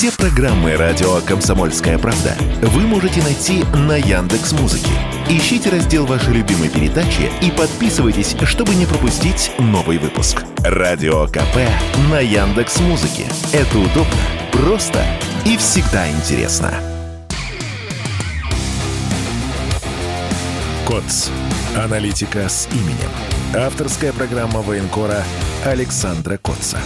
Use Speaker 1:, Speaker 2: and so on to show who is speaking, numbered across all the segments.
Speaker 1: Все программы радио Комсомольская правда вы можете найти на Яндекс Музыке. Ищите раздел вашей любимой передачи и подписывайтесь, чтобы не пропустить новый выпуск. Радио КП на Яндекс Музыке. Это удобно, просто и всегда интересно. КОЦ. Аналитика с именем. Авторская программа военкора Александра Котца.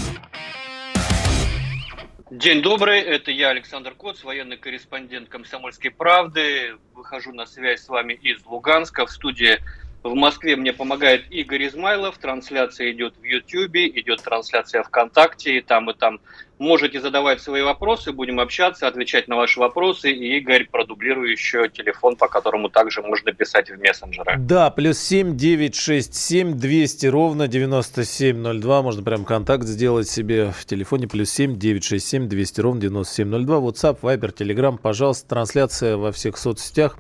Speaker 2: День добрый, это я, Александр Коц, военный корреспондент «Комсомольской правды». Выхожу на связь с вами из Луганска. В студии в Москве мне помогает Игорь Измайлов. Трансляция идет в Ютьюбе, идет трансляция ВКонтакте, и там, и там. Можете задавать свои вопросы, будем общаться, отвечать на ваши вопросы. И Игорь, продублирую еще телефон, по которому также можно писать в мессенджеры.
Speaker 3: Да, плюс семь девять шесть семь двести ровно девяносто семь ноль два. Можно прям контакт сделать себе в телефоне. Плюс семь девять шесть семь двести ровно девяносто семь ноль два. WhatsApp, Viber, Telegram. Пожалуйста, трансляция во всех соцсетях.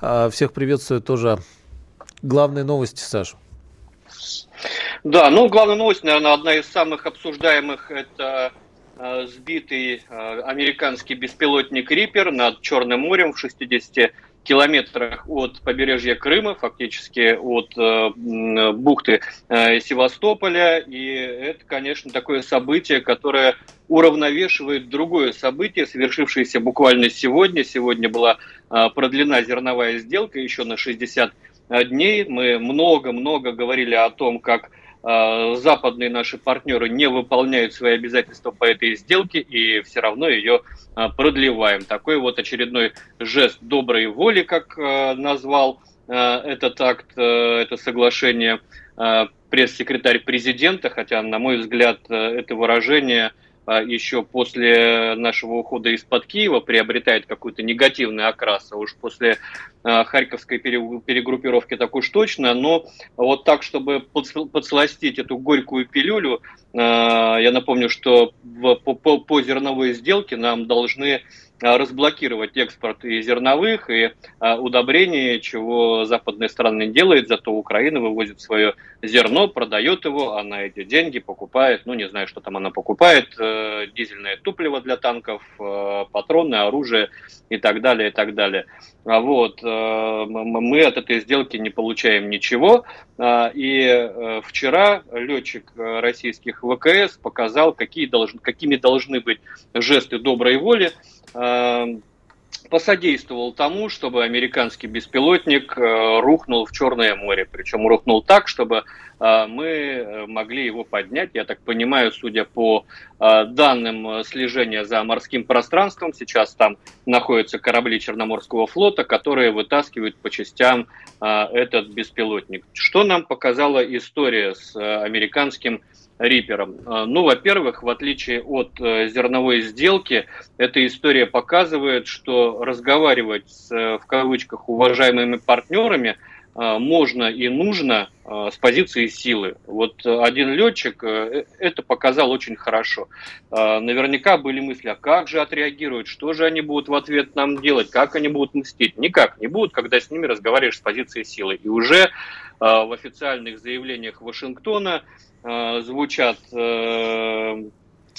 Speaker 3: А, всех приветствую тоже главные новости, Саша?
Speaker 2: Да, ну главная новость, наверное, одна из самых обсуждаемых, это э, сбитый э, американский беспилотник Риппер над Черным морем в 60 километрах от побережья Крыма, фактически от э, бухты э, Севастополя. И это, конечно, такое событие, которое уравновешивает другое событие, совершившееся буквально сегодня. Сегодня была э, продлена зерновая сделка еще на 60 дней. Мы много-много говорили о том, как э, западные наши партнеры не выполняют свои обязательства по этой сделке и все равно ее э, продлеваем. Такой вот очередной жест доброй воли, как э, назвал этот акт, это соглашение пресс-секретарь президента, хотя, на мой взгляд, это выражение еще после нашего ухода из-под Киева приобретает какой-то негативный окрас, а уж после а, Харьковской перегруппировки так уж точно, но вот так, чтобы подсластить эту горькую пилюлю, а, я напомню, что по, зерновой сделке нам должны а, разблокировать экспорт и зерновых, и а, удобрений, чего западная страна не делает, зато Украина вывозит свое зерно, продает его, а на эти деньги покупает, ну не знаю, что там она покупает, э, дизельное топливо для танков, э, патроны, оружие и так далее, и так далее. А вот, э, мы от этой сделки не получаем ничего, и вчера летчик российских ВКС показал, какие должны, какими должны быть жесты доброй воли, посодействовал тому, чтобы американский беспилотник э, рухнул в Черное море. Причем рухнул так, чтобы э, мы э, могли его поднять. Я так понимаю, судя по данным слежения за морским пространством, сейчас там находятся корабли Черноморского флота, которые вытаскивают по частям этот беспилотник. Что нам показала история с американским Рипером? А, ну, во-первых, в отличие от э, зерновой сделки, эта история показывает, что разговаривать с, э, в кавычках, уважаемыми партнерами э, можно и нужно с позиции силы. Вот один летчик это показал очень хорошо. Наверняка были мысли, а как же отреагируют, что же они будут в ответ нам делать, как они будут мстить. Никак не будут, когда с ними разговариваешь с позиции силы. И уже в официальных заявлениях Вашингтона Э, звучат э,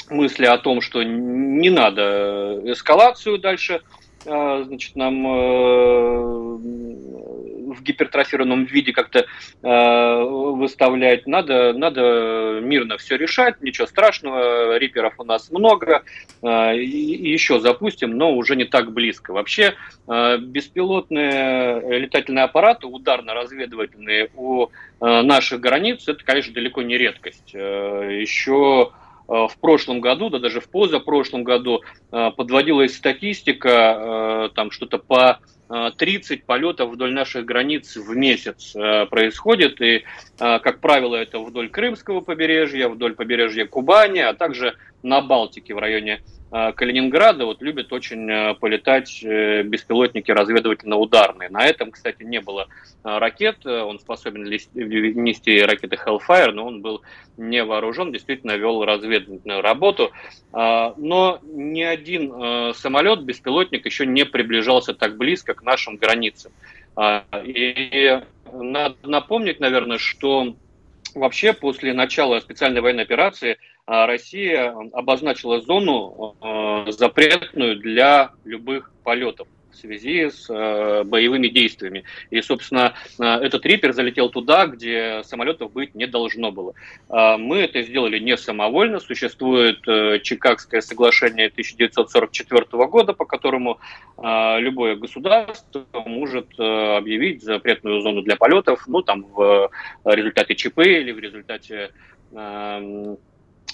Speaker 2: мысли о том, что не надо эскалацию дальше э, значит, нам в гипертрофированном виде как-то выставлять. Надо, надо мирно все решать, ничего страшного, риперов у нас много, и еще запустим, но уже не так близко. Вообще беспилотные летательные аппараты, ударно-разведывательные у наших границ, это, конечно, далеко не редкость. Еще в прошлом году, да даже в позапрошлом году подводилась статистика, там что-то по 30 полетов вдоль наших границ в месяц происходит, и, как правило, это вдоль Крымского побережья, вдоль побережья Кубани, а также на Балтике в районе Э, Калининграда вот любят очень э, полетать э, беспилотники разведывательно-ударные. На этом, кстати, не было ракет. Он способен нести ракеты Hellfire, но он был не вооружен, действительно вел разведывательную работу. Но ни один самолет, беспилотник еще не приближался так близко к нашим границам. И надо напомнить, наверное, что вообще после начала специальной военной операции Россия обозначила зону запретную для любых полетов в связи с э, боевыми действиями. И, собственно, э, этот Риппер залетел туда, где самолетов быть не должно было. Э, мы это сделали не самовольно. Существует э, Чикагское соглашение 1944 года, по которому э, любое государство может э, объявить запретную зону для полетов, ну, там, в результате ЧП или в результате э,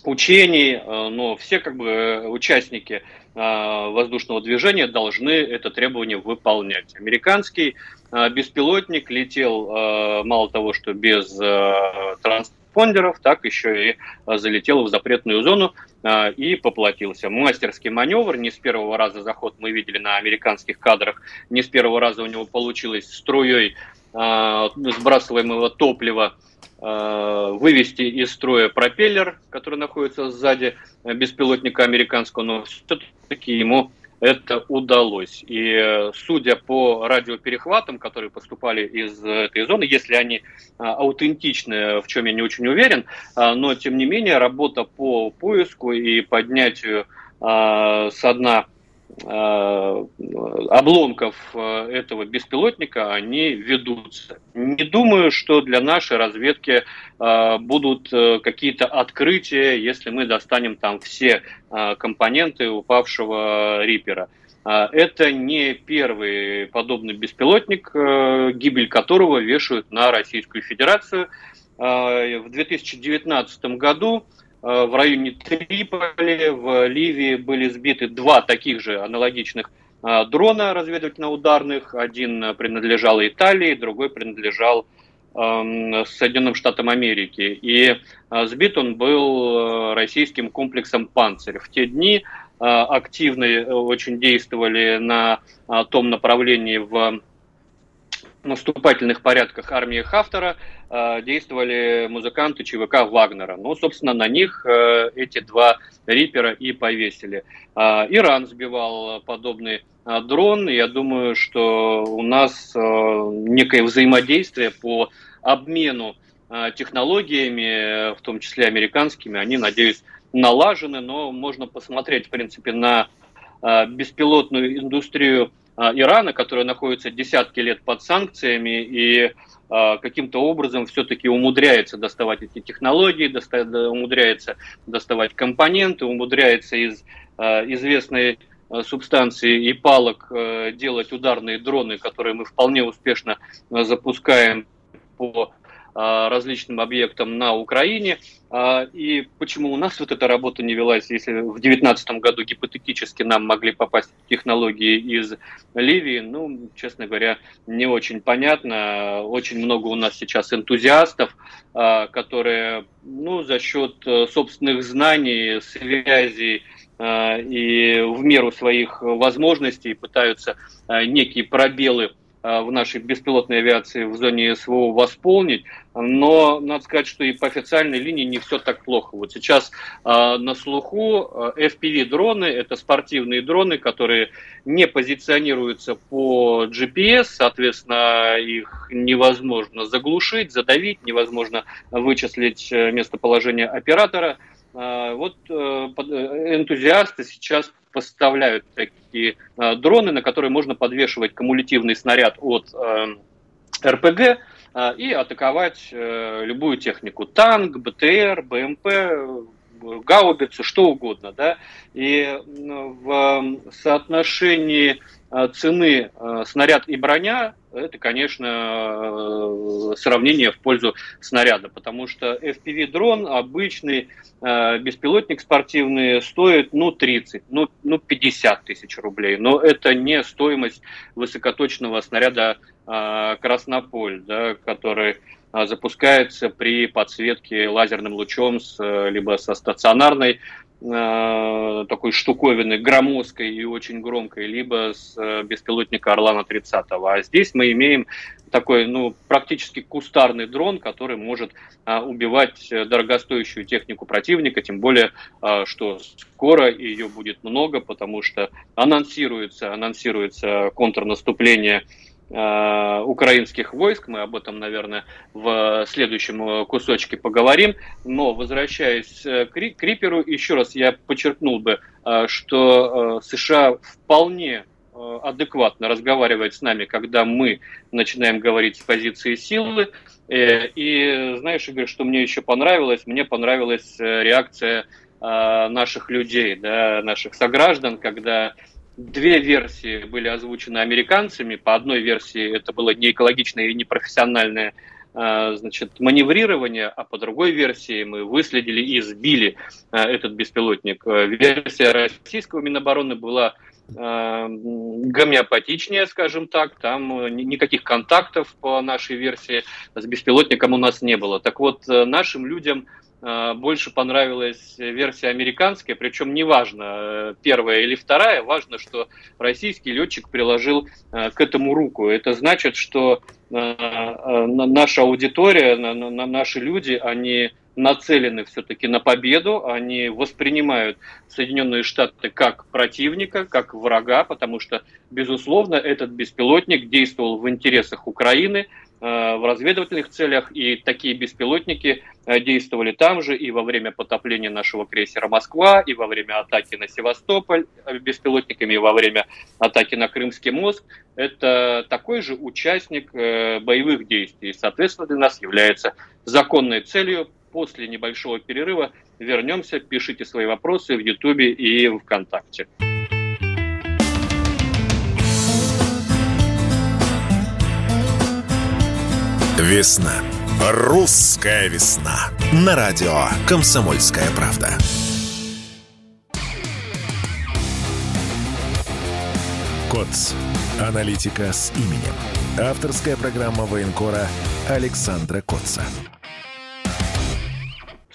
Speaker 2: учений, э, но все как бы участники э, воздушного движения должны это требование выполнять. Американский э, беспилотник летел мало того, что без транспондеров, так еще и залетел в запретную зону и поплатился. Мастерский маневр, не с первого раза заход мы видели на американских кадрах, не с первого раза у него получилось струей сбрасываемого топлива Э, вывести из строя пропеллер, который находится сзади беспилотника американского, но все-таки ему это удалось. И э, судя по радиоперехватам, которые поступали из этой зоны, если они э, аутентичны, в чем я не очень уверен, но тем не менее работа по поиску и поднятию со дна Э, обломков э, этого беспилотника, они ведутся. Не думаю, что для нашей разведки э, будут какие-то открытия, если мы достанем там все компоненты упавшего Рипера. Это не первый подобный беспилотник, гибель которого вешают на Российскую Федерацию. В 2019 году Э, в районе Триполи, в Ливии были сбиты два таких же аналогичных э, дрона разведывательно-ударных. Один принадлежал Италии, другой принадлежал эм, Соединенным Штатам Америки. И э, сбит он был российским комплексом «Панцирь». В те дни активно очень действовали на том направлении в наступательных порядках армии Хафтера э, действовали музыканты ЧВК Вагнера. Ну, собственно, на них э, эти два рипера и повесили. Э, Иран сбивал подобный э, дрон. Я думаю, что у нас э, некое взаимодействие по обмену э, технологиями, в том числе американскими, они, надеюсь, налажены, но можно посмотреть, в принципе, на беспилотную индустрию Ирана, который находится десятки лет под санкциями и а, каким-то образом все-таки умудряется доставать эти технологии, умудряется доставать компоненты, умудряется из а, известной субстанции и палок делать ударные дроны, которые мы вполне успешно запускаем по а, различным объектам на Украине. А, и почему у нас вот эта работа не велась, если в 2019 году гипотетически нам могли попасть технологии из Ливии, ну, честно говоря, не очень понятно. Очень много у нас сейчас энтузиастов, а, которые, ну, за счет э, собственных знаний, связей, и в меру своих возможностей пытаются некие пробелы в нашей беспилотной авиации в зоне СВО восполнить, но надо сказать, что и по официальной линии не все так плохо. Вот сейчас э, на слуху э, FPV-дроны, это спортивные дроны, которые не позиционируются по GPS, соответственно, их невозможно заглушить, задавить, невозможно вычислить э, местоположение оператора. Э, вот э, энтузиасты сейчас поставляют такие э, дроны, на которые можно подвешивать кумулятивный снаряд от э, РПГ э, и атаковать э, любую технику. Танк, БТР, БМП, гаубицу, что угодно. Да? И в соотношении э, цены э, снаряд и броня это, конечно, э, сравнение в пользу снаряда, потому что FPV-дрон обычный, э, беспилотник спортивный стоит, ну, 30, ну, ну 50 тысяч рублей, но это не стоимость высокоточного снаряда э, Краснополь, да, который запускается при подсветке лазерным лучом с, либо со стационарной Э, такой штуковины громоздкой и очень громкой, либо с э, беспилотника Орлана 30. А здесь мы имеем такой, ну, практически кустарный дрон, который может а, убивать дорогостоящую технику противника, тем более, а, что скоро ее будет много, потому что анонсируется, анонсируется контрнаступление э, украинских войск. Мы об этом, наверное, в следующем кусочке поговорим. Но возвращаясь к Риперу, еще раз я подчеркнул бы, что США вполне адекватно разговаривает с нами, когда мы начинаем говорить с позиции силы. И знаешь, Игорь, что мне еще понравилось? Мне понравилась реакция наших людей, да, наших сограждан, когда Две версии были озвучены американцами. По одной версии это было не экологичное и непрофессиональное а, значит, маневрирование, а по другой версии мы выследили и сбили а, этот беспилотник. Версия российского Минобороны была гомеопатичнее, скажем так, там никаких контактов по нашей версии с беспилотником у нас не было. Так вот, нашим людям Э, больше понравилась версия американская, причем неважно, э, первая или вторая, важно, что российский летчик приложил э, к этому руку. Это значит, что наша аудитория, наши люди, они нацелены все-таки на победу, они воспринимают Соединенные Штаты как противника, как врага, потому что, безусловно, этот беспилотник действовал в интересах Украины, Э, в разведывательных целях, и такие беспилотники э, действовали там же и во время потопления нашего крейсера «Москва», и во время атаки на Севастополь э, беспилотниками, и во время атаки на Крымский мост. Это такой же участник боевых действий, соответственно, для нас является законной целью после небольшого перерыва вернемся, пишите свои вопросы в Ютубе и ВКонтакте.
Speaker 1: Весна. Русская весна. На радио «Комсомольская правда». КОЦ. Аналитика с именем. Авторская программа военкора Александра Котца.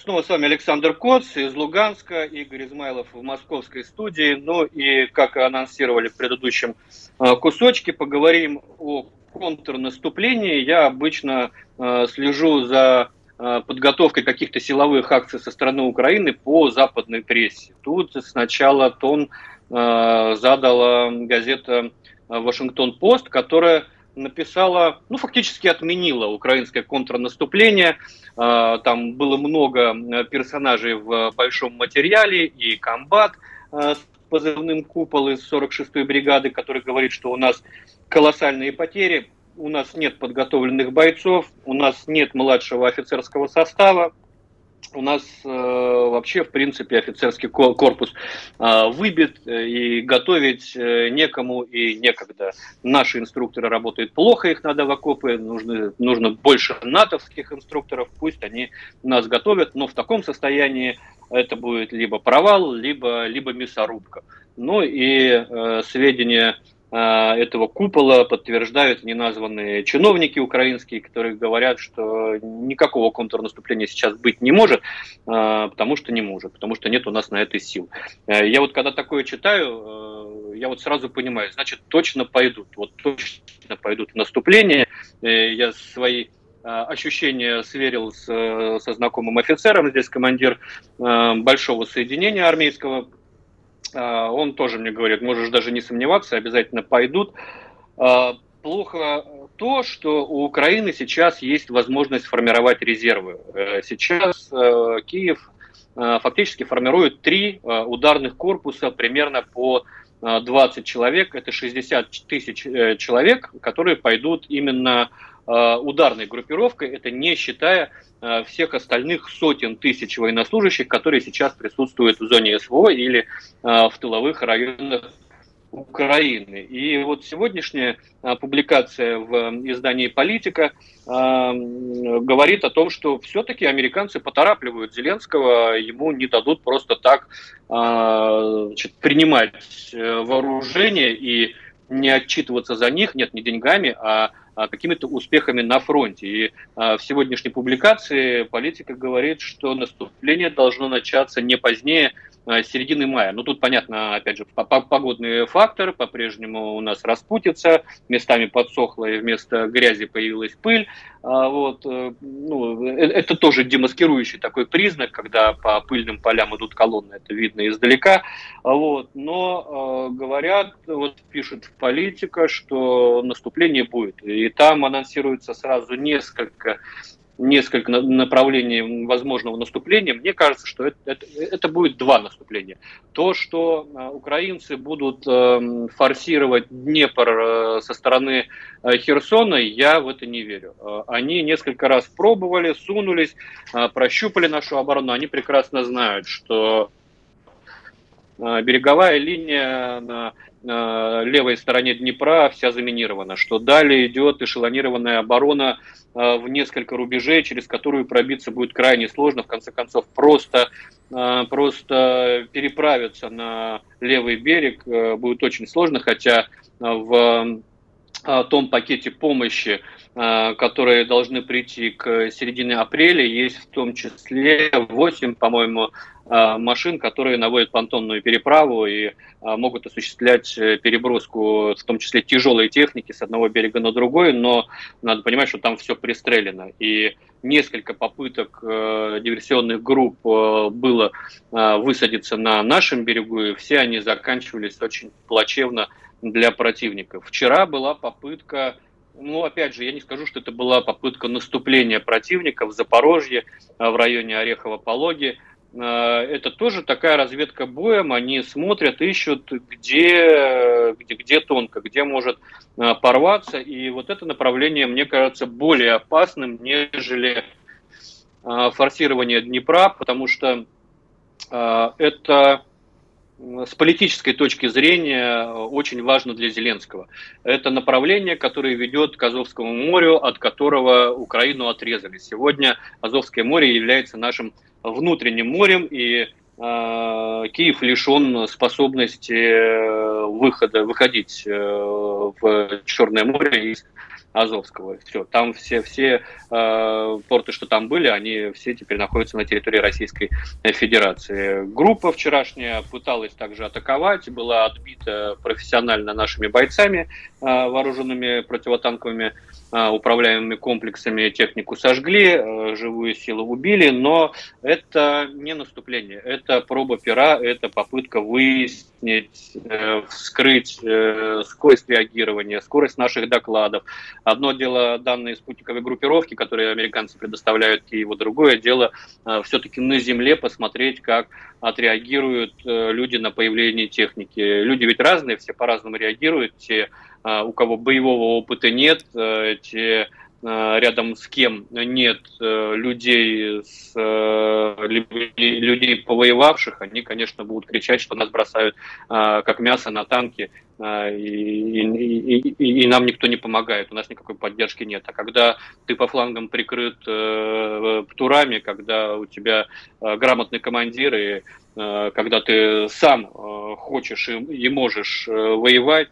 Speaker 2: Снова с вами Александр Коц из Луганска, Игорь Измайлов в московской студии. Ну и, как анонсировали в предыдущем э, кусочке, поговорим о контрнаступлении я обычно э, слежу за э, подготовкой каких-то силовых акций со стороны Украины по западной прессе. Тут сначала тон задала газета «Вашингтон-Пост», которая написала, ну, фактически отменила украинское контрнаступление. Э, там было много персонажей в большом материале, и комбат э, с позывным «Купол» из 46-й бригады, который говорит, что у нас колоссальные потери, у нас нет подготовленных бойцов, у нас нет младшего офицерского состава, у нас э, вообще, в принципе, офицерский корпус э, выбит, э, и готовить э, некому и некогда. Наши инструкторы работают плохо, их надо в окопы, нужно, нужно больше натовских инструкторов, пусть они нас готовят, но в таком состоянии это будет либо провал, либо, либо мясорубка. Ну и э, сведения этого купола подтверждают неназванные чиновники украинские, которые говорят, что никакого контрнаступления сейчас быть не может, а, потому что не может, потому что нет у нас на это сил. Э, я вот когда такое читаю, э, я вот сразу понимаю, значит, точно пойдут, вот точно пойдут в наступление. Э, я свои ощущения сверил с, со знакомым офицером, здесь командир большого соединения армейского, он тоже мне говорит, можешь даже не сомневаться, обязательно пойдут. А, плохо то, что у Украины сейчас есть возможность формировать резервы. Э, сейчас э, Киев э, фактически формирует три ударных корпуса примерно по 20 человек. Это 60 тысяч человек, которые пойдут именно ударной группировкой. Это не считая Э, всех остальных сотен тысяч военнослужащих, которые сейчас присутствуют в зоне СВО или э, в тыловых районах Украины. И вот сегодняшняя э, публикация в издании «Политика» говорит о том, что все-таки американцы поторапливают Зеленского, ему не дадут просто так значит, принимать вооружение и не отчитываться за них, нет, не деньгами, а, какими-то успехами на фронте. И а, в сегодняшней публикации политика говорит, что наступление должно начаться не позднее а, середины мая. Ну, тут понятно, опять же, погодный фактор, по-прежнему у нас распутится, местами подсохло и вместо грязи появилась пыль, А, вот, э, ну, э, это тоже демаскирующий такой признак, когда по пыльным полям идут колонны, это видно издалека. А, вот, но э, говорят, вот пишет политика, что наступление будет. И там анонсируется сразу несколько несколько направлений возможного наступления, мне кажется, что это, это, это будет два наступления. То, что а, украинцы будут эм, форсировать Днепр э, со стороны э, Херсона, я в это не верю. Э, они несколько раз пробовали, сунулись, прощупали нашу оборону, они прекрасно знают, что береговая линия левой стороне Днепра вся заминирована, что далее идет эшелонированная оборона Э, в несколько рубежей, через которую пробиться будет крайне сложно. В конце концов, просто, э, просто переправиться на левый берег э, будет очень сложно, хотя в том пакете помощи, которые должны прийти к середине апреля, есть в том числе 8, по-моему, Э, машин, которые наводят понтонную переправу и э, могут осуществлять э, переброску, в том числе тяжелой техники, с одного берега на другой, но надо понимать, что там все пристрелено. И несколько попыток диверсионных групп было высадиться на нашем берегу, и все они заканчивались очень плачевно для противников. Вчера была попытка ну, опять же, я не скажу, что это была попытка наступления противника в Запорожье, в районе Орехово-Пологи. Э, это тоже такая разведка боем, они смотрят, ищут, где, где, где тонко, где может э, порваться, и вот это направление, мне кажется, более опасным, нежели э, форсирование Днепра, потому что это с политической точки зрения очень важно для Зеленского. Это направление, которое ведет к Азовскому морю, от которого Украину отрезали. Сегодня Азовское море является нашим внутренним морем, и э, Киев лишен способности э, выхода, выходить э, в Черное море из Азовского. Все, там все, все э, порты, что там были, они все теперь находятся на территории Российской Федерации. Группа вчерашняя пыталась также атаковать, была отбита профессионально нашими бойцами, э, вооруженными противотанковыми управляемыми комплексами технику сожгли, э, живую силу убили, но это не наступление, это проба пера, это попытка выяснить, э, вскрыть э, скорость реагирования, скорость наших докладов. Одно дело данные спутниковой группировки, которые американцы предоставляют Киеву, другое дело все-таки на земле посмотреть, как отреагируют люди на появление техники. Люди ведь разные, все по-разному реагируют, те а, у кого боевого опыта нет, э, те а, рядом с кем нет э, людей, с, э, людей повоевавших, они, конечно, будут кричать, что нас бросают как мясо на танки, и, и, и, и нам никто не помогает, у нас никакой поддержки нет. А когда ты по флангам прикрыт птурами, когда у тебя грамотный командир, и когда ты сам хочешь и, и можешь воевать,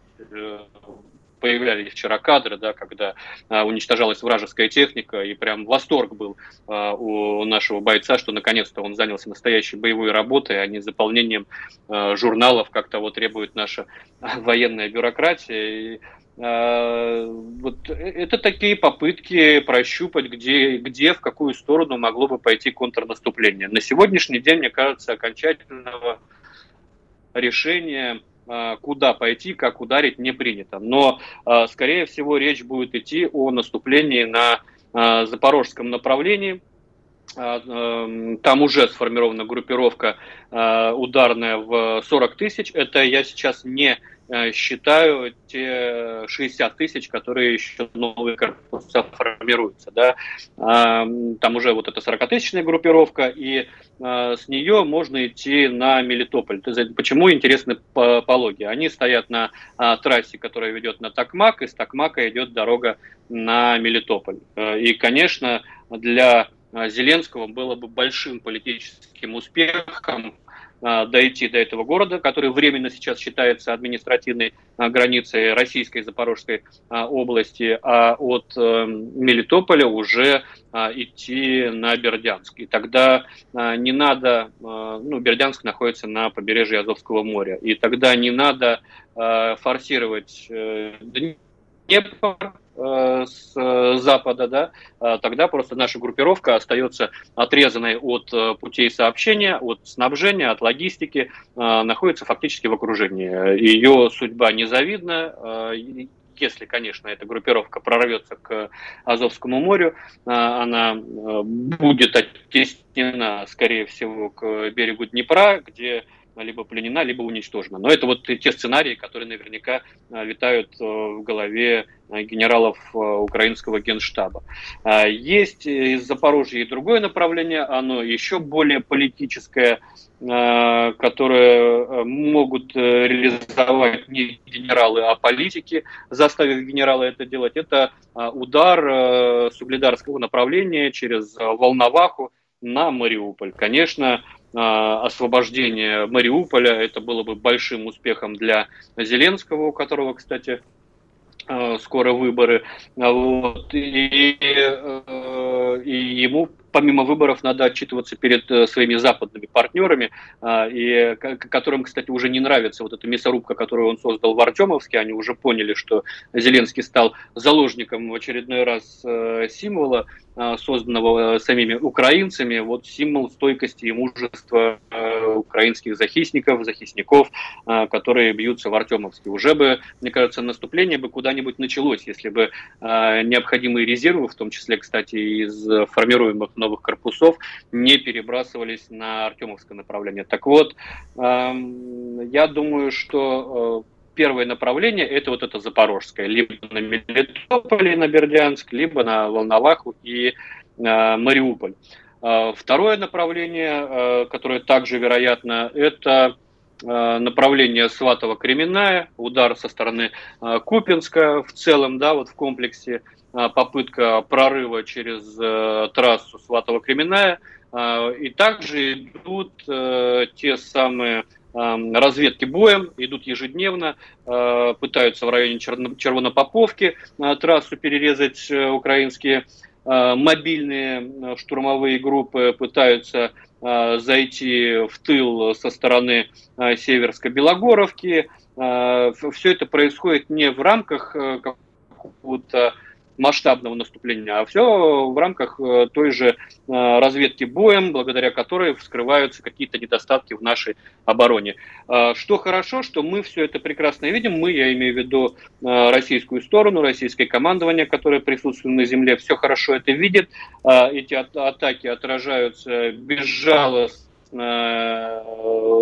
Speaker 2: появлялись вчера кадры, да, когда а, уничтожалась вражеская техника, и прям восторг был а, у нашего бойца, что наконец-то он занялся настоящей боевой работой, а не заполнением а, журналов, как того требует наша военная бюрократия. И, а, вот это такие попытки прощупать, где, где, в какую сторону могло бы пойти контрнаступление. На сегодняшний день, мне кажется, окончательного решения куда пойти, как ударить, не принято. Но, а, скорее всего, речь будет идти о наступлении на а, запорожском направлении. Там уже сформирована группировка ударная в 40 тысяч. Это я сейчас не считаю те 60 тысяч, которые еще новые корпуса формируются. Да? Там уже вот эта 40-тысячная группировка, и э, с нее можно идти на Мелитополь. Почему интересны пологи? Они стоят на а, трассе, которая ведет на Токмак, и с Токмака идет дорога на Мелитополь. Э, и, конечно, для Зеленского было бы большим политическим успехом а, дойти до этого города, который временно сейчас считается административной а, границей Российской Запорожской а, области, а от э, Мелитополя уже идти на Бердянск. И тогда не надо, ну, Бердянск находится на побережье Азовского моря, и тогда не надо форсировать э, Днепр, с запада, да, тогда просто наша группировка остается отрезанной от путей сообщения, от снабжения, от логистики, находится фактически в окружении. Ее судьба незавидна если, конечно, эта группировка прорвется к Азовскому морю, она э, будет оттеснена, скорее всего, к берегу Днепра, где либо пленена, либо уничтожена. Но это вот те сценарии, которые наверняка э, витают э, в голове генералов украинского генштаба. А, есть из Запорожья и другое направление, оно еще более политическое, Э, которые э, могут э, реализовать не генералы, а политики, заставив генерала это делать, это удар с угледарского направления через Волноваху на Мариуполь. Конечно, освобождение Мариуполя это было бы большим успехом для Зеленского, у которого, кстати, скоро выборы. Вот. И, и ему помимо выборов надо отчитываться перед э, своими западными партнерами, а, и которым, кстати, уже не нравится вот эта мясорубка, которую он создал в Артемовске. Они уже поняли, что Зеленский стал заложником в очередной раз э, символа, а, созданного самими украинцами, вот символ стойкости и мужества э, украинских захисников, захисников, которые бьются в Артемовске. Уже бы, мне кажется, наступление бы куда-нибудь началось, если бы необходимые резервы, в том числе, кстати, из формируемых новых корпусов не перебрасывались на Артемовское направление. Так вот, эм, я думаю, что э, первое направление это вот это Запорожское, либо на Мелитополе, на Бердянск, либо на Волноваху и э, Мариуполь. Э, второе направление, которое также вероятно, это направление Сватово-Кременная, удар со стороны Купинска в целом, да, вот в комплексе а, попытка прорыва через э, трассу Сватово-Кременная. И также идут э, те самые разведки боем, идут ежедневно, э, пытаются в районе Червонопоповки трассу перерезать украинские мобильные штурмовые группы, пытаются зайти в тыл со стороны Северской-Белогоровки. Все это происходит не в рамках какого-то масштабного наступления, а все в рамках э, той же э, разведки боем, благодаря которой вскрываются какие-то недостатки в нашей обороне. Э, что хорошо, что мы все это прекрасно видим, мы, я имею в виду российскую сторону, российское командование, которое присутствует на земле, все хорошо это видит, эти атаки отражаются безжалостно,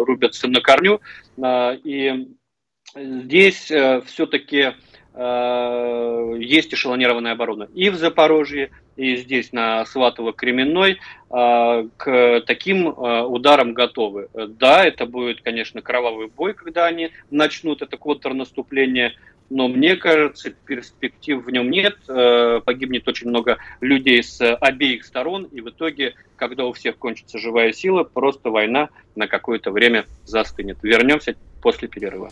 Speaker 2: рубятся на корню, и здесь все-таки есть эшелонированная оборона и в Запорожье, и здесь на Сватово-Кременной э, к таким э, ударам готовы. Да, это будет, конечно, кровавый бой, когда они начнут это контрнаступление, но мне кажется, перспектив в нем нет. Погибнет очень много людей с обеих сторон, и в итоге, когда у всех кончится живая сила, просто война на какое-то время застынет. Вернемся после перерыва.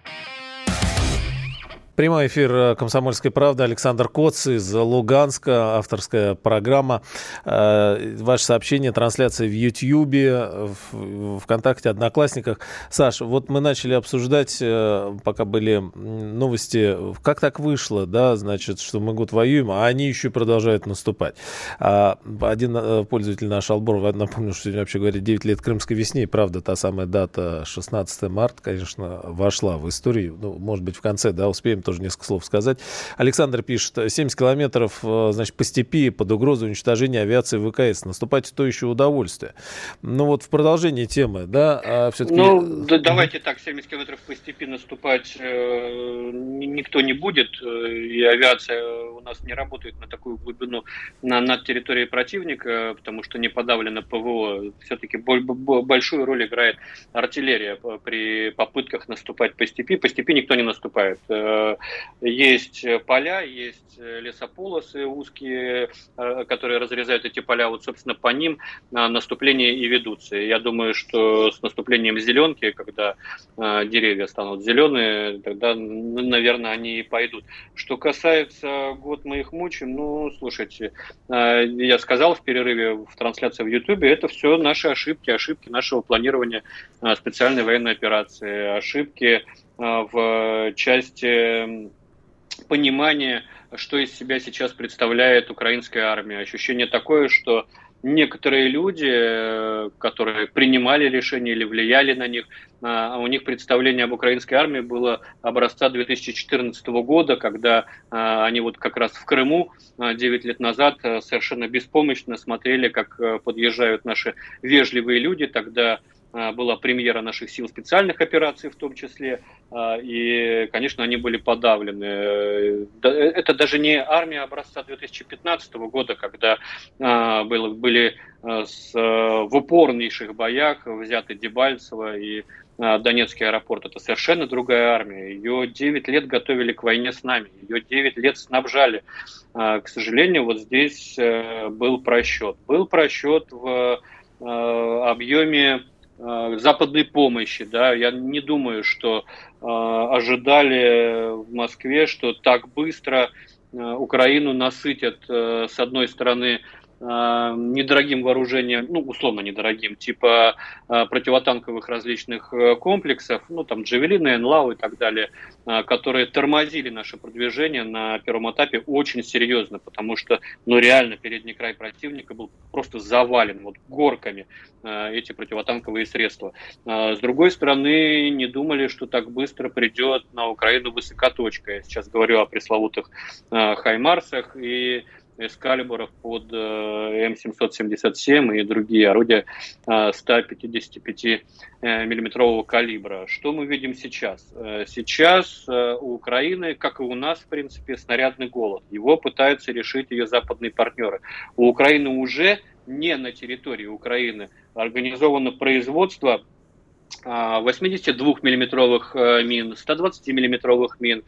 Speaker 3: Прямой эфир э, «Комсомольской правды». Александр Коц из Луганска. Авторская программа. Э, ваше сообщение, трансляция в Ютьюбе, в ВКонтакте, Одноклассниках. Саш, вот мы начали обсуждать, э, пока были новости, как так вышло, да, значит, что мы год воюем, а они еще продолжают наступать. А, один пользователь наш Албор, напомню, что сегодня вообще говорит 9 лет Крымской весне, правда, та самая дата 16 марта, конечно, вошла в историю. Ну, может быть, в конце, да, успеем тоже несколько слов сказать. Александр пишет, 70 километров, э, значит, по степи под угрозой уничтожения авиации ВКС. Наступать то еще удовольствие. Ну вот в продолжении темы, да, а все-таки...
Speaker 2: Ну, да, давайте так, 70 километров по степи наступать э, никто не будет, э, и авиация у нас не работает на такую глубину на, над территорией противника, потому что не подавлено ПВО. Все-таки большую роль играет артиллерия при попытках наступать по степи. По степи никто не наступает. Э, есть поля, есть лесополосы узкие, э, которые разрезают эти поля. Вот, собственно, по ним наступления и ведутся. Я думаю, что с наступлением зеленки, когда э, деревья станут зеленые, тогда, наверное, они и пойдут. Что касается год мы их мучим, ну, слушайте, я сказал в перерыве в трансляции в Ютубе, это все наши ошибки, ошибки нашего планирования специальной военной операции, ошибки в части понимания, что из себя сейчас представляет украинская армия. Ощущение такое, что некоторые люди, которые принимали решения или влияли на них, а у них представление об украинской армии было образца 2014 года, когда они вот как раз в Крыму 9 лет назад совершенно беспомощно смотрели, как подъезжают наши вежливые люди, тогда была премьера наших сил специальных операций в том числе, а, и, конечно, они были подавлены. Э, это даже не армия образца 2015 года, когда были в упорнейших боях взяты Дебальцево и Донецкий аэропорт. Это совершенно другая армия. Ее 9 лет готовили к войне с нами. Ее 9 лет снабжали. К сожалению, вот здесь э, был просчет. Был просчет в объеме Э, западной помощи. Да? Я не думаю, что э, ожидали в Москве, что так быстро э, Украину насытят, э, с одной стороны, Э, недорогим вооружением, ну, условно недорогим, типа э, противотанковых различных э, комплексов, ну, там, Джавелины, НЛАУ и так далее, которые тормозили наше продвижение на первом этапе очень серьезно, потому что, ну, реально передний край противника был просто завален вот горками эти противотанковые средства. С другой стороны, не думали, что так быстро придет на Украину высокоточка. Я сейчас говорю о пресловутых Хаймарсах и эскалибуров под э, М777 и другие орудия 155 э, э, миллиметрового калибра. Что мы видим сейчас? Сейчас у Украины, как и у нас, в принципе, снарядный голод. Его пытаются решить ее западные партнеры. У Украины уже не на территории Украины организовано производство 82-миллиметровых мин, 120-миллиметровых мин,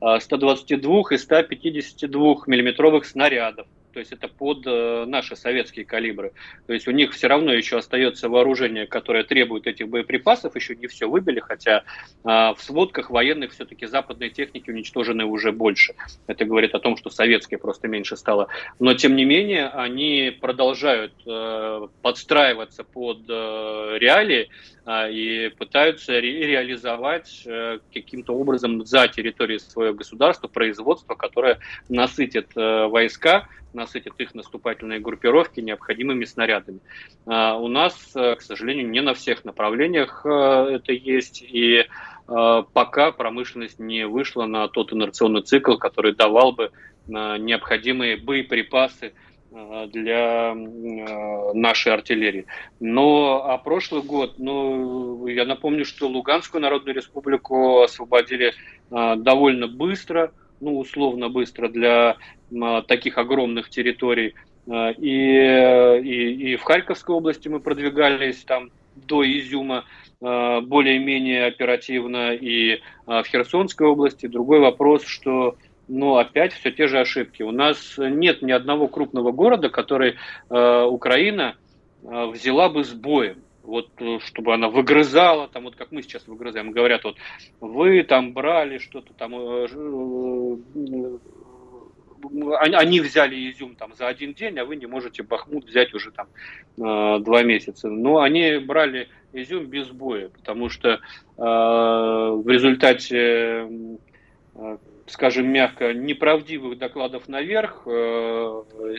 Speaker 2: 122 и 152 миллиметровых снарядов то есть это под э, наши советские калибры. То есть у них все равно еще остается вооружение, которое требует этих боеприпасов, еще не все выбили, хотя а, в сводках военных все-таки западной техники уничтожены уже больше. Это говорит о том, что советские просто меньше стало. Но тем не менее они продолжают э, подстраиваться под э, реалии и пытаются реализовать каким-то образом за территорией своего государства производство, которое насытит войска насытит их наступательные группировки необходимыми снарядами. А, у нас, э, к сожалению, не на всех направлениях э, это есть, и э, пока промышленность не вышла на тот инерционный цикл, который давал бы необходимые боеприпасы для нашей артиллерии. Но а прошлый год, ну, я напомню, что Луганскую Народную Республику освободили довольно быстро, ну, условно быстро для таких огромных территорий. И, и, и в Харьковской области мы продвигались там до Изюма более-менее оперативно, и в Херсонской области. Другой вопрос, что ну, опять все те же ошибки. У нас нет ни одного крупного города, который э, Украина э, взяла бы с боем вот э, чтобы она выгрызала, там вот как мы сейчас выгрызаем, говорят, вот вы там брали что-то там, э, э, они взяли изюм там за один день, а вы не можете Бахмут взять уже там два месяца. Но они брали изюм без боя, потому что в результате скажем мягко, неправдивых докладов наверх,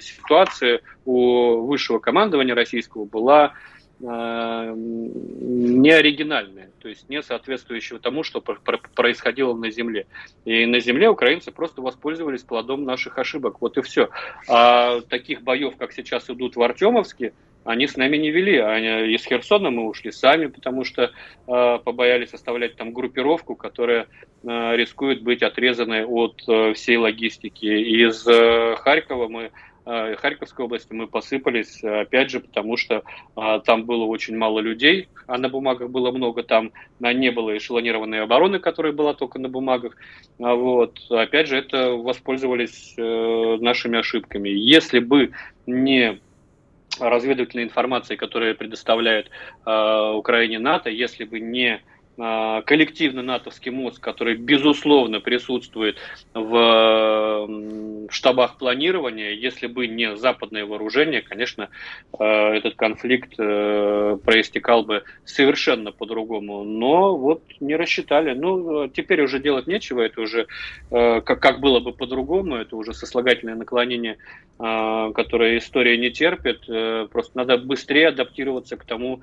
Speaker 2: ситуация у высшего командования российского была не оригинальные, то есть не соответствующие тому, что происходило на Земле. И на Земле украинцы просто воспользовались плодом наших ошибок. Вот и все. А таких боев, как сейчас идут в Артемовске, они с нами не вели. Они, из Херсона мы ушли сами, потому что э, побоялись оставлять там группировку, которая э, рискует быть отрезанной от э, всей логистики. Из э, Харькова мы э, Харьковской области мы посыпались, опять же, потому что а, там было очень мало людей, а на бумагах было много, там а, не было эшелонированной обороны, которая была только на бумагах. А, вот. Опять же, это воспользовались э, нашими ошибками. Если бы не разведывательной информации, которая предоставляет э, Украине НАТО, если бы не коллективный натовский мозг, который, безусловно, присутствует в штабах планирования, если бы не западное вооружение, конечно, а, этот конфликт э, проистекал бы совершенно по-другому. Но вот не рассчитали. Ну, теперь уже делать нечего, это уже э, как, было бы по-другому, это уже сослагательное наклонение, а, которое история не терпит. Э, просто надо быстрее адаптироваться к тому,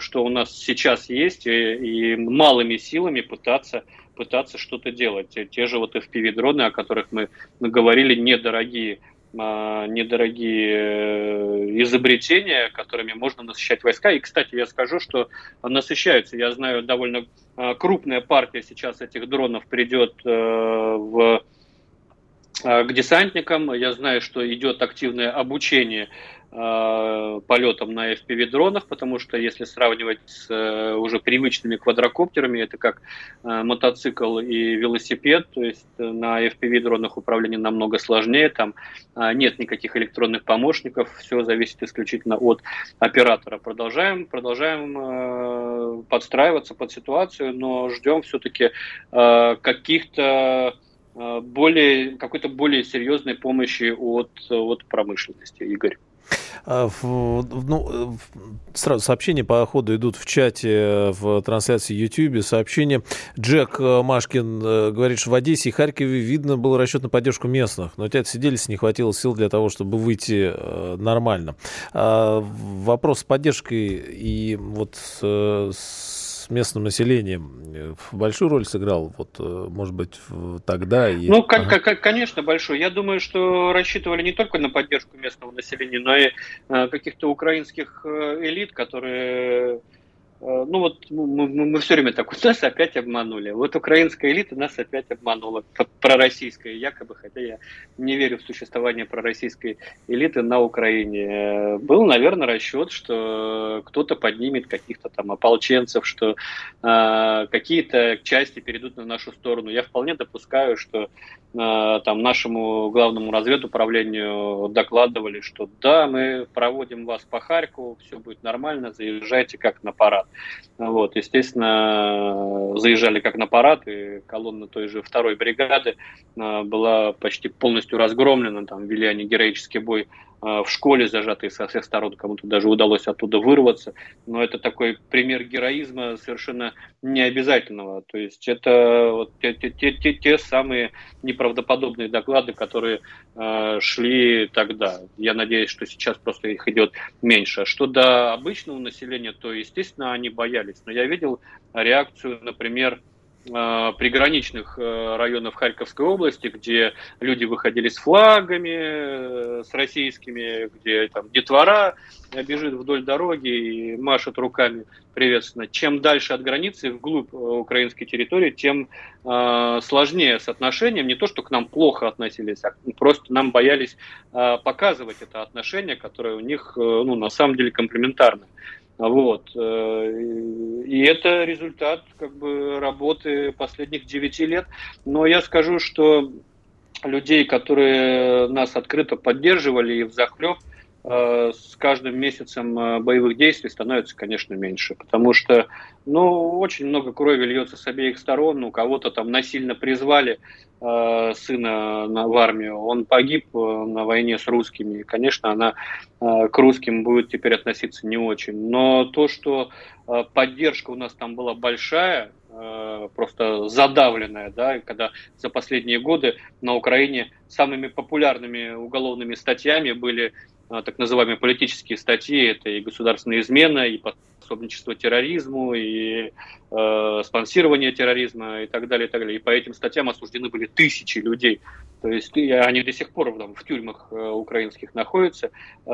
Speaker 2: что у нас сейчас есть, и, малыми силами пытаться, пытаться что-то делать. Те же вот FPV-дроны, о которых мы говорили, недорогие а, недорогие э, изобретения, которыми можно насыщать войска. И, кстати, я скажу, что насыщаются. Я знаю, довольно а, крупная партия сейчас этих дронов придет э, в а, к десантникам. Я знаю, что идет активное обучение полетом на FPV-дронах, потому что если сравнивать с э, уже привычными квадрокоптерами, это как э, мотоцикл и велосипед, то есть на FPV-дронах управление намного сложнее, там нет никаких электронных помощников, все зависит исключительно от оператора. Продолжаем, продолжаем подстраиваться под ситуацию, но ждем все-таки каких-то более, какой-то более серьезной помощи от, от промышленности, Игорь.
Speaker 3: А, ну, сразу сообщения по ходу идут в чате в трансляции YouTube. Сообщение. Джек э, Машкин э, говорит, что в Одессе и Харькове видно был расчет на поддержку местных. Но те отсиделись, не хватило сил для того, чтобы выйти э, нормально. А, вопрос с поддержкой и вот с местным населением э, большую роль сыграл, вот, э, может быть, тогда?
Speaker 2: И... Ну, как, ага. как, конечно, большую. Я думаю, что рассчитывали не только на поддержку местного населения, но и э, каких-то украинских элит, которые ну вот мы, мы, мы все время так, вот нас опять обманули. Вот украинская элита нас опять обманула, пророссийская якобы, хотя я не верю в существование пророссийской элиты на Украине. Э, был, наверное, расчет, что кто-то поднимет каких-то там ополченцев, что э, какие-то части перейдут на нашу сторону. Я вполне допускаю, что э, там нашему главному разведуправлению докладывали, что да, мы проводим вас по Харькову, все будет нормально, заезжайте как на парад. Вот, естественно, заезжали как на парад, и колонна той же второй бригады а, была почти полностью разгромлена, там вели они героический бой в школе, зажатые со всех сторон, кому-то даже удалось оттуда вырваться. Но это такой пример героизма совершенно необязательного. То есть это вот те, те, те, те, те самые неправдоподобные доклады, которые э, шли тогда. Я надеюсь, что сейчас просто их идет меньше. Что до обычного населения, то, естественно, они боялись. Но я видел реакцию, например, Э, приграничных э, районов Харьковской области, где люди выходили с флагами, э, с российскими, где там детвора бежит вдоль дороги и машет руками приветственно. Чем дальше от границы, вглубь украинской территории, тем э, сложнее с отношением. Не то, что к нам плохо относились, а просто нам боялись э, показывать это отношение, которое у них э, ну, на самом деле комплементарно. Вот. Э, и это результат как бы, работы последних 9 лет. Но я скажу, что людей, которые нас открыто поддерживали и в захлеб, с каждым месяцем э, боевых действий становится, конечно, меньше. Потому что ну, очень много крови льется с обеих сторон. У кого-то там насильно призвали Э, сына на, в армию, он погиб э, на войне с русскими. И, конечно, она э, к русским будет теперь относиться не очень. Но то, что поддержка у нас там была большая, просто задавленная, да, когда за последние годы на Украине самыми популярными уголовными статьями были так называемые политические статьи, это и государственная измена, и пособничество терроризму, и э, спонсирование терроризма и так далее, и так далее. И по этим статьям осуждены были тысячи людей. То есть они до сих пор там, в тюрьмах э, украинских находятся. Э,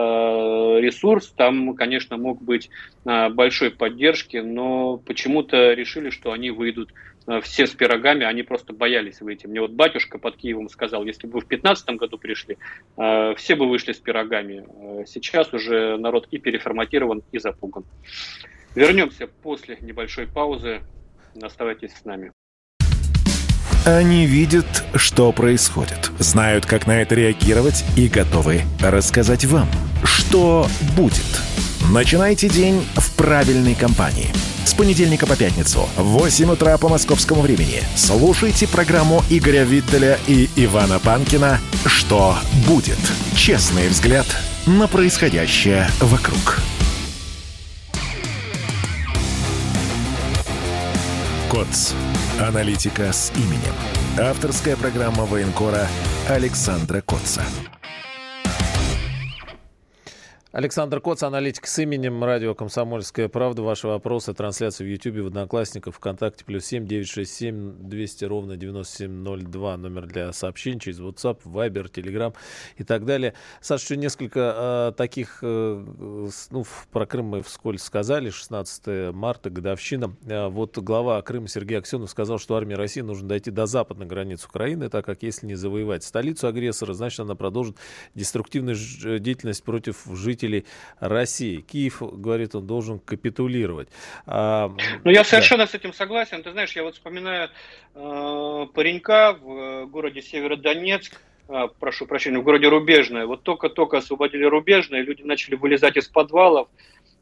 Speaker 2: ресурс там, конечно, мог быть э, большой поддержки, но почему-то решили, что они выйдут э, все с пирогами, они просто боялись выйти. Мне вот батюшка под Киевом сказал, если бы вы в 2015 году пришли, э, все бы вышли с пирогами. Э, сейчас уже народ и переформатирован, и запуган. Вернемся после небольшой паузы. Оставайтесь с нами.
Speaker 1: Они видят, что происходит, знают, как на это реагировать и готовы рассказать вам, что будет. Начинайте день в правильной компании. С понедельника по пятницу в 8 утра по московскому времени слушайте программу Игоря Виттеля и Ивана Панкина «Что будет?» Честный взгляд на происходящее вокруг. КОЦ. Аналитика с именем. Авторская программа военкора Александра Котца.
Speaker 3: Александр Коц, аналитик с именем радио «Комсомольская правда». Ваши вопросы, трансляции в Ютьюбе, в Одноклассниках, ВКонтакте, плюс семь девять шесть семь двести ровно девяносто семь ноль два. Номер для сообщений через WhatsApp, Viber, Telegram и так далее. Саша, еще несколько э, таких, э, ну, про Крым мы вскользь сказали, 16 марта, годовщина. Э, вот глава Крыма Сергей Аксенов сказал, что армии России нужно дойти до западной границы Украины, так как если не завоевать столицу агрессора, значит, она продолжит деструктивную деятельность против жителей жителей России. Киев, говорит он, должен капитулировать.
Speaker 2: А, ну, я совершенно да. с этим согласен. Ты знаешь, я вот вспоминаю э, паренька в э, городе Северодонецк, а, прошу прощения, в городе Рубежное. Вот только-только освободили Рубежное, люди начали вылезать из подвалов,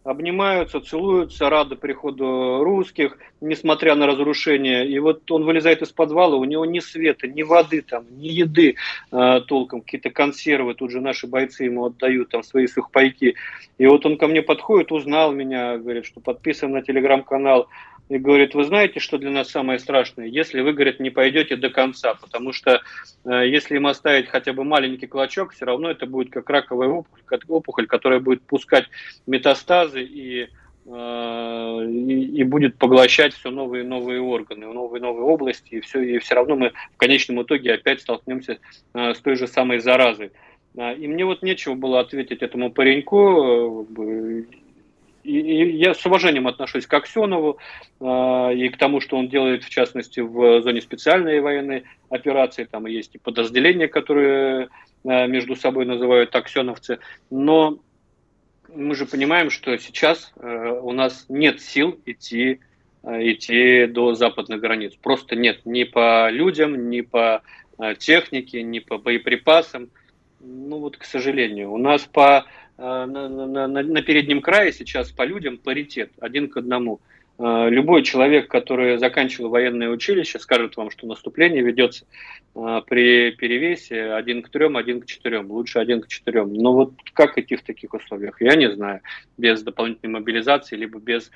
Speaker 2: обнимаются, целуются, рады приходу русских, несмотря на разрушение. И вот он вылезает из подвала, у него ни света, ни воды, там, ни еды э, толком, какие-то консервы, тут же наши бойцы ему отдают там свои сухпайки. И вот он ко мне подходит, узнал меня, говорит, что подписан на телеграм-канал и говорит, вы знаете, что для нас самое страшное? Если вы, говорит, не пойдете до конца, потому что э, если им оставить хотя бы маленький клочок, все равно это будет как раковая опухоль, опухоль которая будет пускать метастазы и, э, и, и будет поглощать все новые и новые органы, новые и новые области, и все, и все равно мы в конечном итоге опять столкнемся э, с той же самой заразой. И мне вот нечего было ответить этому пареньку, э, и, я с уважением отношусь к Аксенову э, и к тому, что он делает, в частности, в зоне специальной военной операции. Там есть и подразделения, которые э, между собой называют аксеновцы. Но мы же понимаем, что сейчас э, у нас нет сил идти, э, идти до западных границ. Просто нет ни по людям, ни по э, технике, ни по боеприпасам. Ну вот, к сожалению, у нас по на, на, на переднем крае сейчас по людям паритет один к одному. Э, любой человек, который заканчивал военное училище, скажет вам, что наступление ведется э, при перевесе один к трем, один к четырем, лучше один к четырем. Но вот как идти в таких условиях, я не знаю. Без дополнительной мобилизации, либо без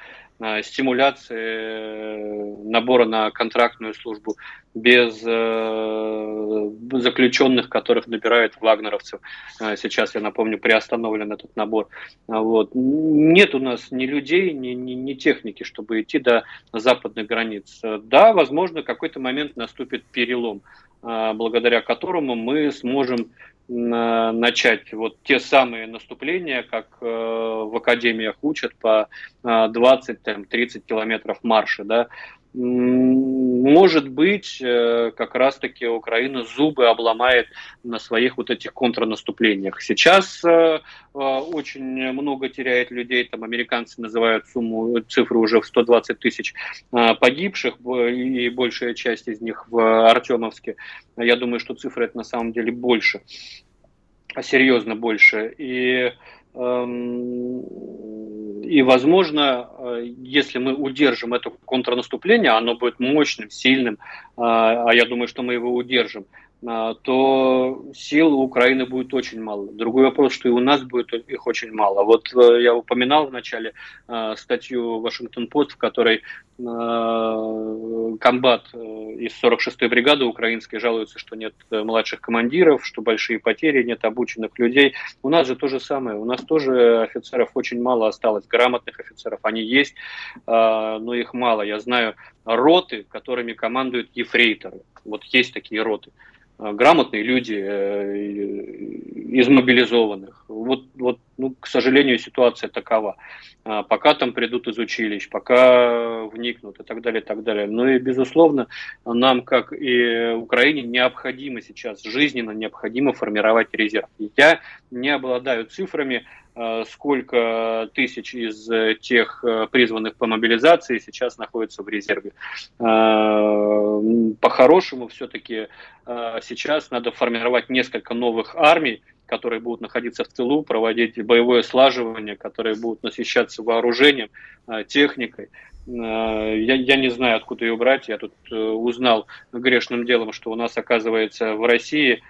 Speaker 2: стимуляции набора на контрактную службу, без э, заключенных, которых набирают вагнеровцев. Э, сейчас, я напомню, приостановлен этот набор. Вот. Нет у нас ни людей, ни, ни, ни техники, чтобы идти до западных границ. Да, возможно, какой-то момент наступит перелом, э, благодаря которому мы сможем начать вот те самые наступления, как э, в академиях учат по э, 20-30 километров марша, да, может быть, э, как раз-таки Украина зубы обломает на своих вот этих контрнаступлениях. Сейчас э, э, очень много теряет людей, там американцы называют сумму, цифру уже в 120 тысяч погибших, и большая часть из них в Артемовске. Я думаю, что цифра это на самом деле больше, серьезно больше. И эм, и, возможно, э, если мы удержим это контрнаступление, оно будет мощным, сильным, а, а я думаю, что мы его удержим, а, то сил у Украины будет очень мало. Другой вопрос, что и у нас будет их очень мало. Вот э, я упоминал в начале э, статью Вашингтон-Пост, в которой Э, комбат э, из 46-й бригады украинской жалуется, что нет э, младших командиров, что большие потери, нет обученных людей. У нас же то же самое. У нас тоже офицеров очень мало осталось, грамотных офицеров. Они есть, но их мало. Я знаю роты, которыми командуют ефрейторы. Вот есть такие роты. Э, грамотные люди э, из мобилизованных. Вот, вот ну, к сожалению, ситуация такова. А, пока там придут из училищ, пока вникнут и так далее, и так далее. Ну и, безусловно, нам, как и Украине, необходимо сейчас, жизненно необходимо формировать резерв. Я не обладаю цифрами, сколько тысяч из э, тех э, призванных по мобилизации сейчас находятся в резерве. По-хорошему, все-таки сейчас надо формировать несколько новых армий, которые будут находиться в тылу, проводить боевое слаживание, которые будут насыщаться вооружением, техникой. Я, я не знаю, откуда ее брать. Я тут узнал грешным делом, что у нас, оказывается, в России,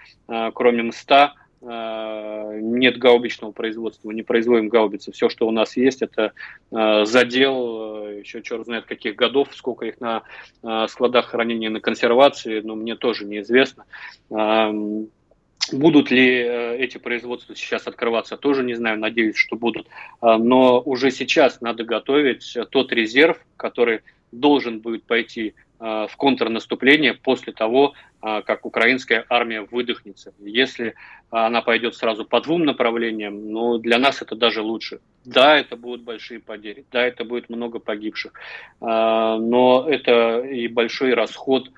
Speaker 2: кроме МСТА, Э, нет гаубичного производства, не производим гаубицы. Все, что у нас есть, это э, задел, э, еще черт знает каких годов, сколько их на складах хранения на консервации, но мне тоже неизвестно. Эм, будут ли эти производства сейчас открываться, тоже не знаю, надеюсь, что будут. Но уже сейчас надо готовить тот резерв, который должен будет пойти в контрнаступление после того, а, как украинская армия выдохнется. Если она пойдет сразу по двум направлениям, ну, для нас это даже лучше. Да, это будут большие потери, да, это будет много погибших, но это и большой расход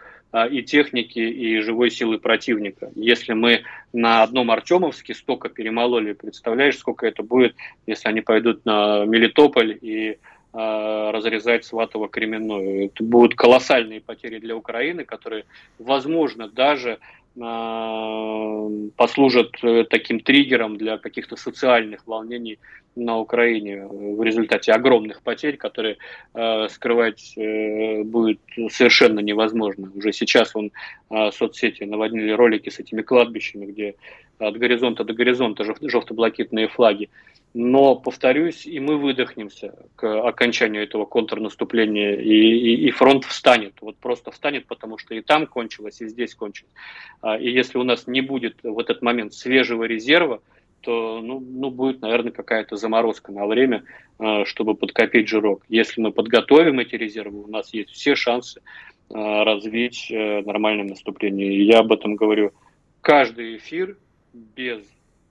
Speaker 2: и техники, и живой силы противника. Если мы на одном Артемовске столько перемололи, представляешь, сколько это будет, если они пойдут на Мелитополь и Э, разрезать Сватово-Кременную. Это будут колоссальные потери для Украины, которые, возможно, даже э, послужат э, таким триггером для каких-то социальных волнений на Украине в результате огромных потерь, которые э, скрывать э, будет совершенно невозможно. Уже сейчас он э, соцсети наводнили ролики с этими кладбищами, где от горизонта до горизонта жовто-блакитные флаги. Но, повторюсь, и мы выдохнемся к окончанию этого контрнаступления, и, и, и фронт встанет. Вот просто встанет, потому что и там кончилось, и здесь кончилось. А, и если у нас не будет в этот момент свежего резерва, то ну, ну, будет, наверное, какая-то заморозка на время, а, чтобы подкопить жирок. Если мы подготовим эти резервы, у нас есть все шансы а, развить э, нормальное наступление. И я об этом говорю каждый эфир без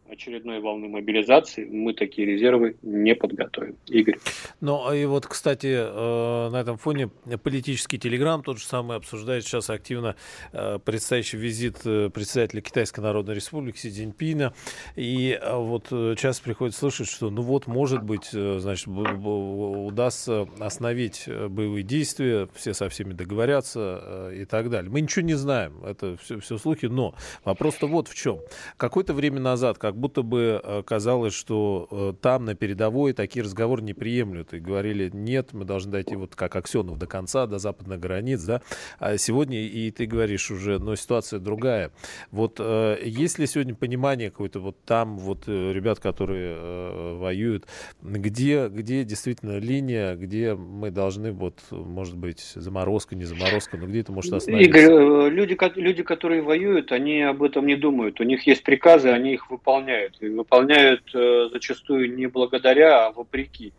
Speaker 2: очередной волны мобилизации мы такие резервы не подготовим. Игорь.
Speaker 3: Ну, и вот, кстати, э, на этом фоне политический телеграм тот же самый обсуждает сейчас активно э, предстоящий визит э, председателя Китайской Народной Республики Си Цзиньпина. И вот часто приходится слышать, что, ну вот, может быть, значит, удастся остановить боевые действия, все со всеми договорятся и так далее. Мы ничего не знаем, это все, все слухи, но вопрос-то вот в чем. Какое-то время назад, как будто бы э, казалось, что э, там на передовой такие разговоры не приемлют. И говорили, нет, мы должны дойти вот как Аксенов до конца, до западных границ, да. А сегодня, и ты говоришь уже, но ситуация другая. Вот э, есть ли сегодня понимание какое-то вот там, вот ребят, которые воюют, где, где действительно линия, где мы должны вот, может быть, заморозка, не заморозка, но где это может остановиться?
Speaker 2: Игорь, люди, люди, которые воюют, они об этом не думают. У них есть приказы, они их выполняют выполняют. И выполняют э, зачастую не благодаря, а вопреки.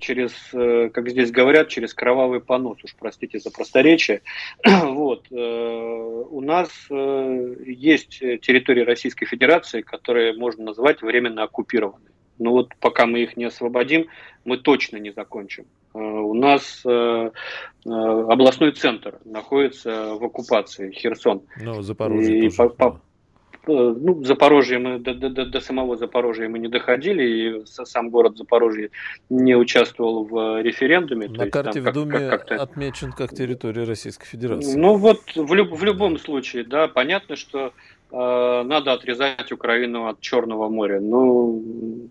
Speaker 2: Через, э, как здесь говорят, через кровавый понос, уж простите за просторечие. вот. Э, у нас есть территории Российской Федерации, которые можно назвать временно оккупированными. Но вот пока мы их не освободим, мы точно не закончим. У нас областной центр находится в оккупации, Херсон.
Speaker 3: Ну, Запорожье и тоже. По, по,
Speaker 2: Э, ну, Запорожье мы до, до, до самого Запорожья мы не доходили, и сам город Запорожье не участвовал в референдуме.
Speaker 3: На карте есть, в Думе как, как отмечен как территория Российской Федерации.
Speaker 2: Ну вот в, люб, в любом случае, да, понятно, что Э, надо отрезать Украину от Черного моря. Ну,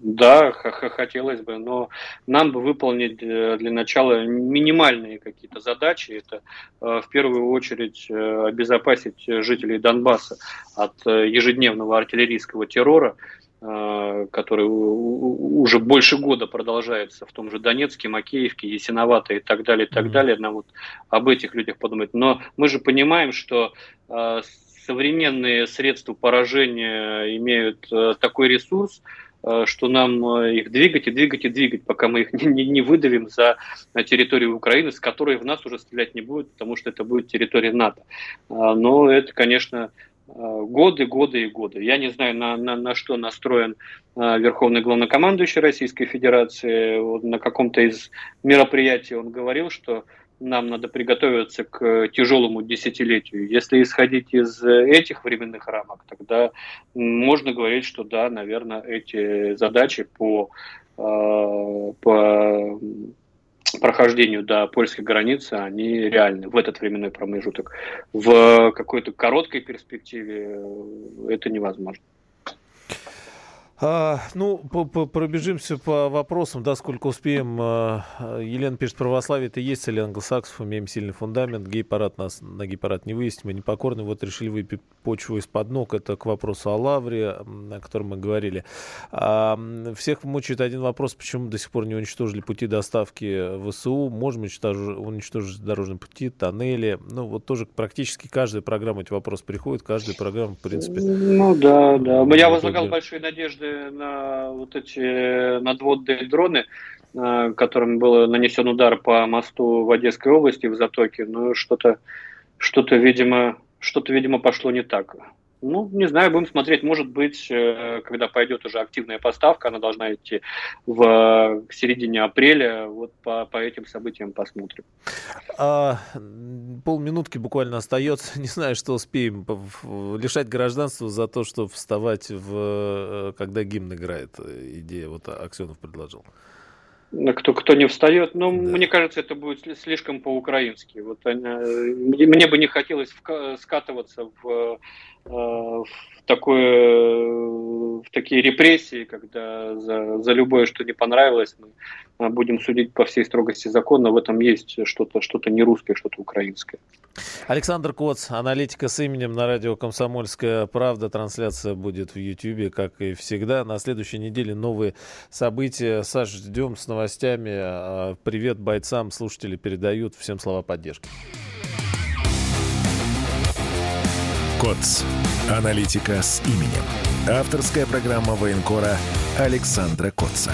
Speaker 2: да, хотелось бы, но нам бы выполнить э, для начала минимальные какие-то задачи. Это э, в первую очередь обезопасить жителей Донбасса от ежедневного артиллерийского террора, который уже больше года продолжается в том же Донецке, Макеевке, Ясиновато и так далее, и так далее. Нам вот об этих людях подумать. Но мы же понимаем, что современные средства поражения имеют такой ресурс, Э, что нам э, их двигать и двигать и двигать, пока мы их не, не, выдавим за территорию Украины, с которой в нас уже стрелять не будет, потому что это будет территория НАТО. А, но это, конечно, э, годы, годы и годы. Я не знаю, на, на, на что настроен Верховный главнокомандующий Российской Федерации. На каком-то из мероприятий он говорил, что нам надо приготовиться к тяжелому десятилетию. Если исходить из этих временных рамок, тогда можно говорить, что да, наверное, эти задачи по, э, по прохождению до польской границы, они реальны в этот временной промежуток. В какой-то короткой перспективе это невозможно.
Speaker 3: А, ну, пробежимся по вопросам, да, сколько успеем. А, Елена пишет, православие это есть цель англосаксов, имеем сильный фундамент, гей-парад нас на гей-парад не вывести, мы непокорны, вот решили выпить почву из-под ног, это к вопросу о лавре, о котором мы говорили. А, всех мучает один вопрос, почему до сих пор не уничтожили пути доставки ВСУ, можем уничтожить дорожные пути, тоннели, ну, вот тоже практически каждая программа эти вопросы приходит, каждая программа, в принципе.
Speaker 2: Ну, да, да, я возлагал большие надежды на вот эти надводные дроны, э, которым был нанесен удар по мосту в Одесской области, в Затоке, но что-то, что-то, видимо, что-то, видимо, пошло не так. Ну, не знаю, будем смотреть. Может быть, э, когда пойдет уже активная поставка, она должна идти в середине апреля. Вот по, по этим событиям посмотрим.
Speaker 3: А, полминутки буквально остается. Не знаю, что успеем. Лишать гражданства за то, чтобы вставать, в, э, когда гимн играет. Идея вот Аксенов предложил.
Speaker 2: Кто, кто не встает, но да. мне кажется, это будет слишком по-украински. Вот, э, мне бы не хотелось скатываться в Э, в, такое, в такие репрессии, когда за, за любое, что не понравилось, мы э, будем судить по всей строгости закона. В этом есть что-то что не русское, что-то украинское.
Speaker 3: Александр Коц, аналитика с именем на радио «Комсомольская правда». Трансляция будет в Ютьюбе, как и всегда. На следующей неделе новые события. Саш, ждем с новостями. А, привет бойцам, слушатели передают. Всем слова поддержки.
Speaker 1: КОЦ. Аналитика с именем. Авторская программа военкора Александра Котца.